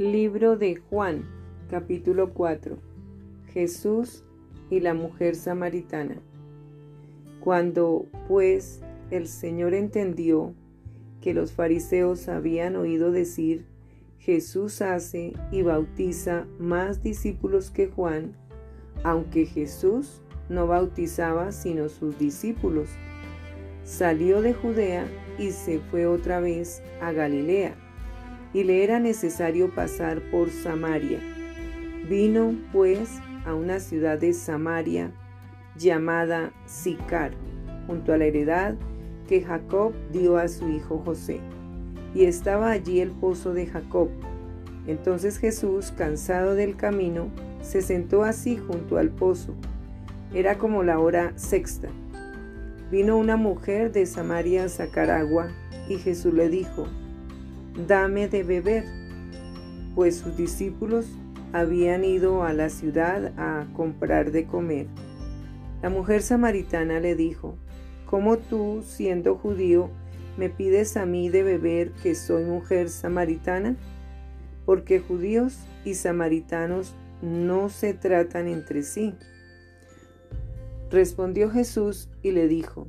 Libro de Juan, capítulo 4. Jesús y la mujer samaritana. Cuando, pues, el Señor entendió que los fariseos habían oído decir, Jesús hace y bautiza más discípulos que Juan, aunque Jesús no bautizaba sino sus discípulos. Salió de Judea y se fue otra vez a Galilea, y le era necesario pasar por Samaria. Vino, pues, a una ciudad de Samaria llamada Sicar, junto a la heredad que Jacob dio a su hijo José. Y estaba allí el pozo de Jacob. Entonces Jesús, cansado del camino, se sentó así junto al pozo. Era como la hora sexta. Vino una mujer de Samaria a sacar agua, y Jesús le dijo, Dame de beber, pues sus discípulos habían ido a la ciudad a comprar de comer. La mujer samaritana le dijo, ¿Cómo tú, siendo judío, me pides a mí de beber que soy mujer samaritana? Porque judíos y samaritanos no se tratan entre sí. Respondió Jesús y le dijo,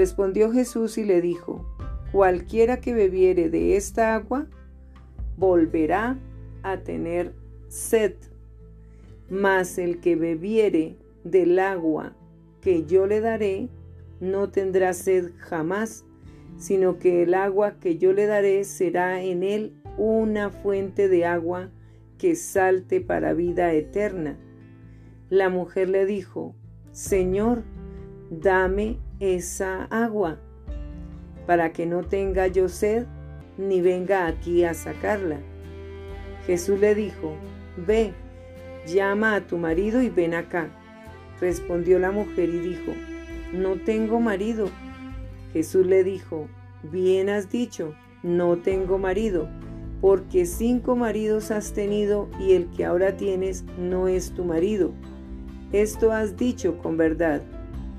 Respondió Jesús y le dijo, Cualquiera que bebiere de esta agua, volverá a tener sed, mas el que bebiere del agua que yo le daré, no tendrá sed jamás, sino que el agua que yo le daré será en él una fuente de agua que salte para vida eterna. La mujer le dijo, Señor, dame esa agua, para que no tenga yo sed, ni venga aquí a sacarla. Jesús le dijo, Ve, llama a tu marido y ven acá. Respondió la mujer y dijo, No tengo marido. Jesús le dijo, Bien has dicho, no tengo marido, porque cinco maridos has tenido y el que ahora tienes no es tu marido esto has dicho con verdad.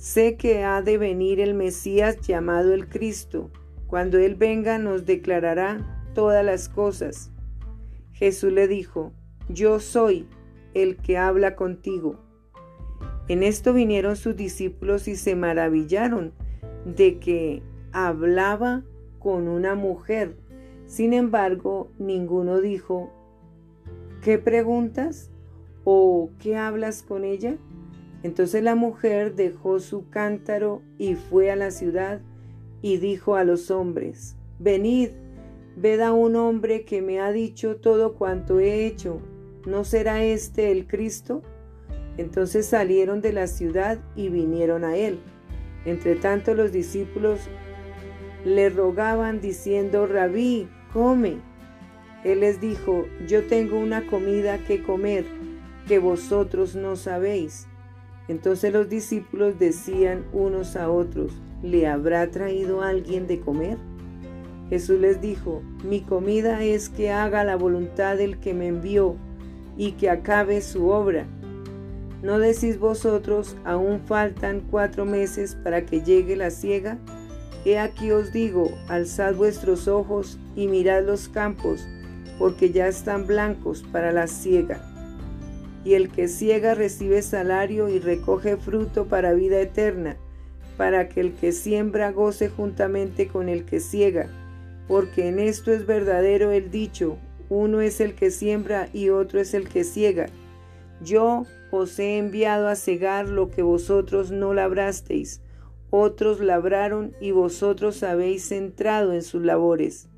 Sé que ha de venir el Mesías llamado el Cristo. Cuando Él venga nos declarará todas las cosas. Jesús le dijo, Yo soy el que habla contigo. En esto vinieron sus discípulos y se maravillaron de que hablaba con una mujer. Sin embargo, ninguno dijo, ¿qué preguntas? ¿O qué hablas con ella? Entonces la mujer dejó su cántaro y fue a la ciudad y dijo a los hombres, Venid, ved a un hombre que me ha dicho todo cuanto he hecho. ¿No será este el Cristo? Entonces salieron de la ciudad y vinieron a él. Entre tanto los discípulos le rogaban diciendo, Rabí, come. Él les dijo, yo tengo una comida que comer que vosotros no sabéis. Entonces los discípulos decían unos a otros, ¿le habrá traído alguien de comer? Jesús les dijo, mi comida es que haga la voluntad del que me envió y que acabe su obra. ¿No decís vosotros, aún faltan cuatro meses para que llegue la siega? He aquí os digo, alzad vuestros ojos y mirad los campos, porque ya están blancos para la siega. Y el que ciega recibe salario y recoge fruto para vida eterna, para que el que siembra goce juntamente con el que ciega, porque en esto es verdadero el dicho, uno es el que siembra y otro es el que ciega. Yo os he enviado a cegar lo que vosotros no labrasteis, otros labraron y vosotros habéis entrado en sus labores.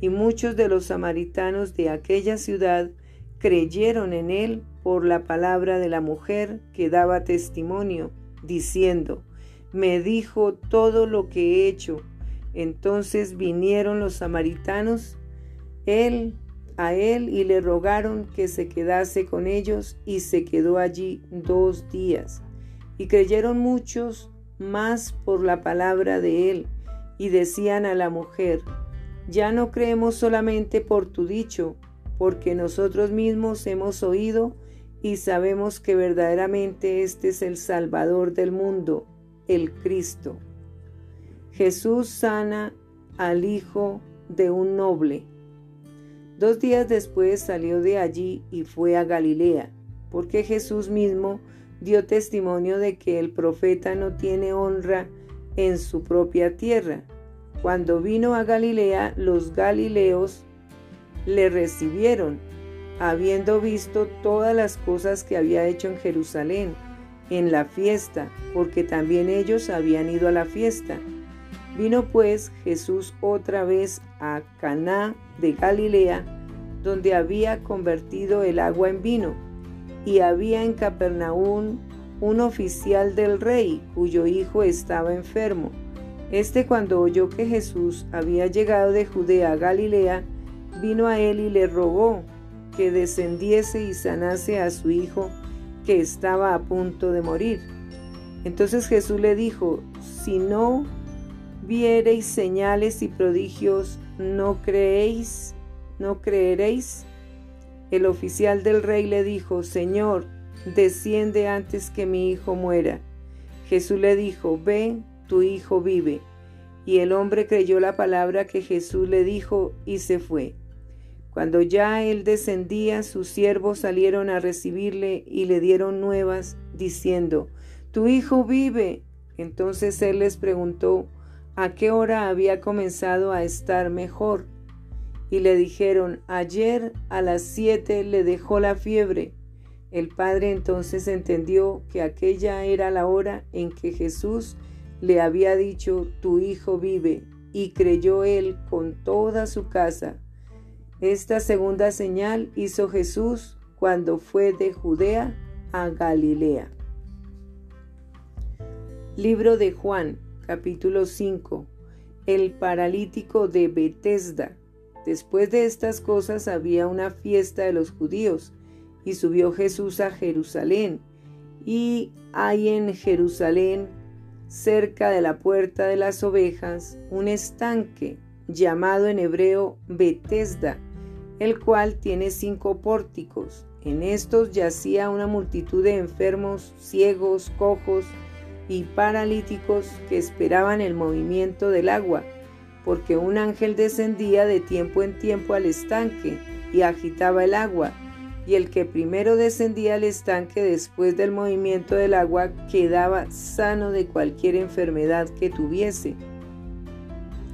Y muchos de los samaritanos de aquella ciudad creyeron en él por la palabra de la mujer que daba testimonio, diciendo, me dijo todo lo que he hecho. Entonces vinieron los samaritanos, él a él y le rogaron que se quedase con ellos y se quedó allí dos días. Y creyeron muchos más por la palabra de él y decían a la mujer, ya no creemos solamente por tu dicho, porque nosotros mismos hemos oído y sabemos que verdaderamente este es el Salvador del mundo, el Cristo. Jesús sana al hijo de un noble. Dos días después salió de allí y fue a Galilea, porque Jesús mismo dio testimonio de que el profeta no tiene honra en su propia tierra. Cuando vino a Galilea, los galileos le recibieron, habiendo visto todas las cosas que había hecho en Jerusalén, en la fiesta, porque también ellos habían ido a la fiesta. Vino pues Jesús otra vez a Caná de Galilea, donde había convertido el agua en vino, y había en Capernaum un oficial del rey cuyo hijo estaba enfermo. Este cuando oyó que Jesús había llegado de Judea a Galilea, vino a él y le rogó que descendiese y sanase a su hijo que estaba a punto de morir. Entonces Jesús le dijo, si no viereis señales y prodigios, ¿no creéis? ¿No creeréis? El oficial del rey le dijo, Señor, desciende antes que mi hijo muera. Jesús le dijo, Ve, tu hijo vive. Y el hombre creyó la palabra que Jesús le dijo y se fue. Cuando ya él descendía, sus siervos salieron a recibirle y le dieron nuevas, diciendo, Tu hijo vive. Entonces él les preguntó, a qué hora había comenzado a estar mejor. Y le dijeron, ayer a las siete le dejó la fiebre. El padre entonces entendió que aquella era la hora en que Jesús le había dicho, tu hijo vive, y creyó él con toda su casa. Esta segunda señal hizo Jesús cuando fue de Judea a Galilea. Libro de Juan capítulo 5 El paralítico de Betesda. Después de estas cosas había una fiesta de los judíos, y subió Jesús a Jerusalén. Y hay en Jerusalén, cerca de la puerta de las ovejas, un estanque llamado en hebreo Betesda, el cual tiene cinco pórticos. En estos yacía una multitud de enfermos, ciegos, cojos, y paralíticos que esperaban el movimiento del agua, porque un ángel descendía de tiempo en tiempo al estanque y agitaba el agua, y el que primero descendía al estanque después del movimiento del agua quedaba sano de cualquier enfermedad que tuviese.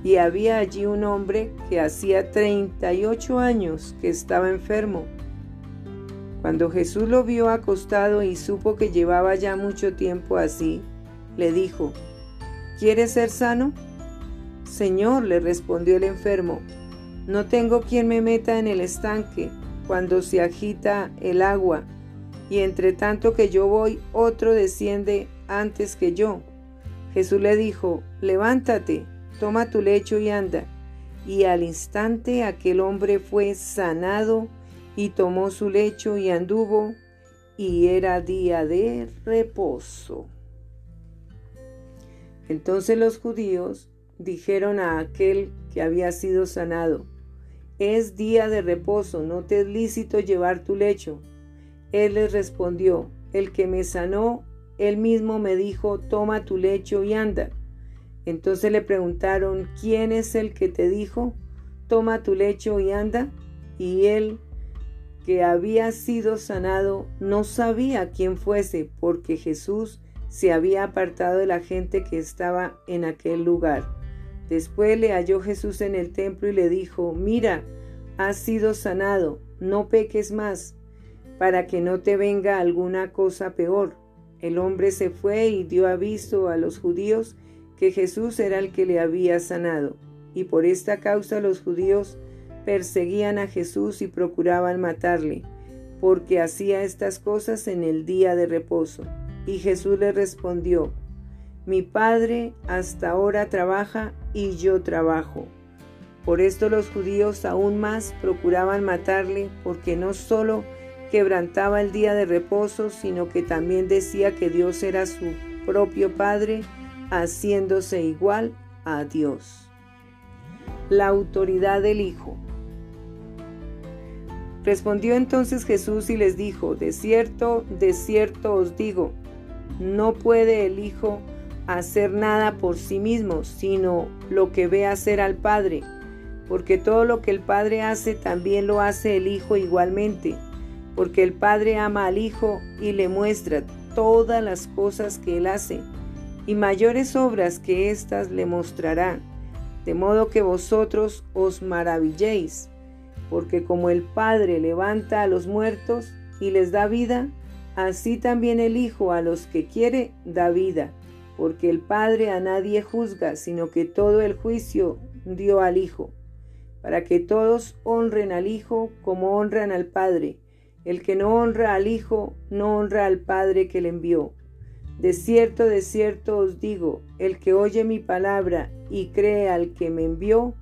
Y había allí un hombre que hacía 38 años que estaba enfermo. Cuando Jesús lo vio acostado y supo que llevaba ya mucho tiempo así, le dijo, ¿Quieres ser sano? Señor, le respondió el enfermo, no tengo quien me meta en el estanque cuando se agita el agua, y entre tanto que yo voy, otro desciende antes que yo. Jesús le dijo, levántate, toma tu lecho y anda. Y al instante aquel hombre fue sanado y tomó su lecho y anduvo, y era día de reposo. Entonces los judíos dijeron a aquel que había sido sanado, es día de reposo, no te es lícito llevar tu lecho. Él les respondió, el que me sanó, él mismo me dijo, toma tu lecho y anda. Entonces le preguntaron, ¿quién es el que te dijo, toma tu lecho y anda? Y él, que había sido sanado, no sabía quién fuese, porque Jesús se había apartado de la gente que estaba en aquel lugar. Después le halló Jesús en el templo y le dijo, mira, has sido sanado, no peques más, para que no te venga alguna cosa peor. El hombre se fue y dio aviso a los judíos que Jesús era el que le había sanado, y por esta causa los judíos perseguían a Jesús y procuraban matarle, porque hacía estas cosas en el día de reposo. Y Jesús le respondió, Mi Padre hasta ahora trabaja y yo trabajo. Por esto los judíos aún más procuraban matarle, porque no solo quebrantaba el día de reposo, sino que también decía que Dios era su propio Padre, haciéndose igual a Dios. La autoridad del Hijo. Respondió entonces Jesús y les dijo, de cierto, de cierto os digo, no puede el Hijo hacer nada por sí mismo, sino lo que ve hacer al Padre, porque todo lo que el Padre hace también lo hace el Hijo igualmente, porque el Padre ama al Hijo y le muestra todas las cosas que él hace y mayores obras que éstas le mostrará, de modo que vosotros os maravilléis, porque como el Padre levanta a los muertos y les da vida, así también el Hijo a los que quiere da vida, porque el Padre a nadie juzga, sino que todo el juicio dio al Hijo, para que todos honren al Hijo como honran al Padre. El que no honra al Hijo, no honra al Padre que le envió. De cierto, de cierto os digo, el que oye mi palabra y cree al que me envió,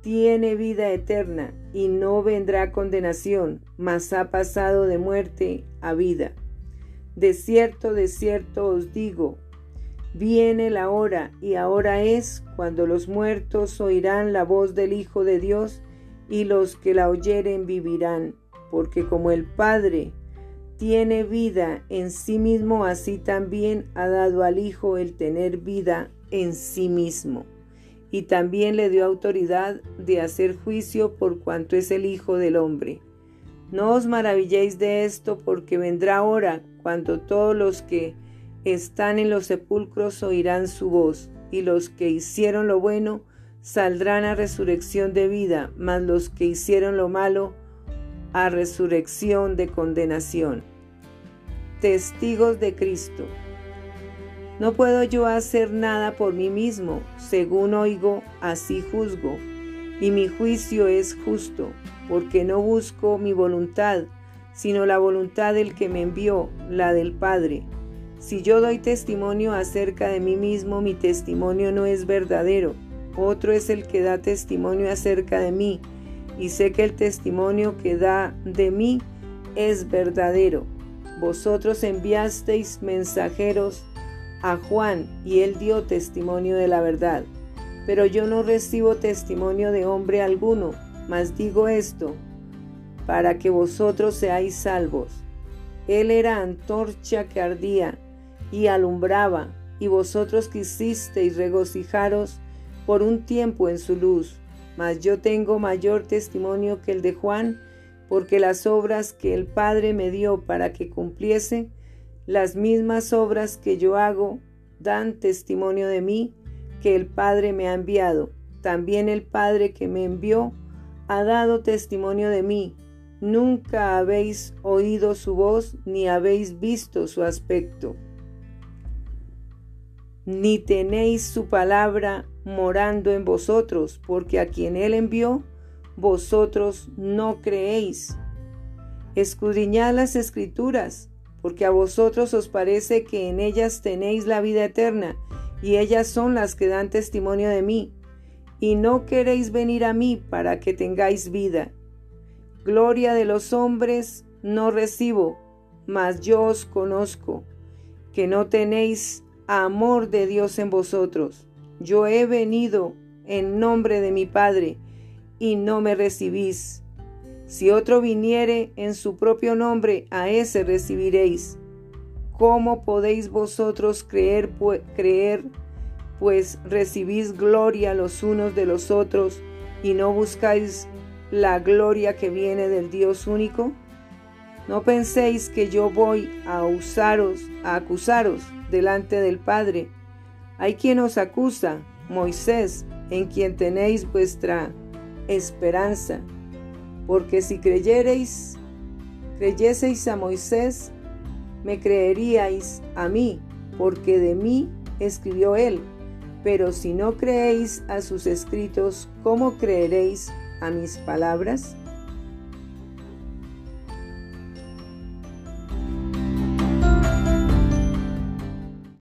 tiene vida eterna y no vendrá condenación, mas ha pasado de muerte a vida. De cierto, de cierto os digo, viene la hora y ahora es cuando los muertos oirán la voz del Hijo de Dios y los que la oyeren vivirán, porque como el Padre tiene vida en sí mismo, así también ha dado al Hijo el tener vida en sí mismo. Y también le dio autoridad de hacer juicio por cuanto es el Hijo del Hombre. No os maravilléis de esto, porque vendrá hora cuando todos los que están en los sepulcros oirán su voz, y los que hicieron lo bueno saldrán a resurrección de vida, mas los que hicieron lo malo a resurrección de condenación testigos de Cristo. No puedo yo hacer nada por mí mismo, según oigo, así juzgo, y mi juicio es justo, porque no busco mi voluntad, sino la voluntad del que me envió, la del Padre. Si yo doy testimonio acerca de mí mismo, mi testimonio no es verdadero. Otro es el que da testimonio acerca de mí, y sé que el testimonio que da de mí es verdadero. Vosotros enviasteis mensajeros a Juan y él dio testimonio de la verdad. Pero yo no recibo testimonio de hombre alguno, mas digo esto, para que vosotros seáis salvos. Él era antorcha que ardía y alumbraba, y vosotros quisisteis regocijaros por un tiempo en su luz. Mas yo tengo mayor testimonio que el de Juan, porque las obras que el Padre me dio para que cumpliese, las mismas obras que yo hago, dan testimonio de mí, que el Padre me ha enviado. También el Padre que me envió ha dado testimonio de mí. Nunca habéis oído su voz ni habéis visto su aspecto. Ni tenéis su palabra morando en vosotros, porque a quien él envió, vosotros no creéis. Escudriñad las escrituras, porque a vosotros os parece que en ellas tenéis la vida eterna, y ellas son las que dan testimonio de mí, y no queréis venir a mí para que tengáis vida. Gloria de los hombres no recibo, mas yo os conozco, que no tenéis amor de Dios en vosotros. Yo he venido en nombre de mi Padre, y no me recibís. Si otro viniere en su propio nombre, a ese recibiréis. ¿Cómo podéis vosotros creer, creer, pues recibís gloria los unos de los otros y no buscáis la gloria que viene del Dios único? No penséis que yo voy a usaros, a acusaros delante del Padre. Hay quien os acusa, Moisés, en quien tenéis vuestra esperanza. Porque si creyereis, creyeseis a Moisés, me creeríais a mí, porque de mí escribió él. Pero si no creéis a sus escritos, ¿cómo creeréis a mis palabras?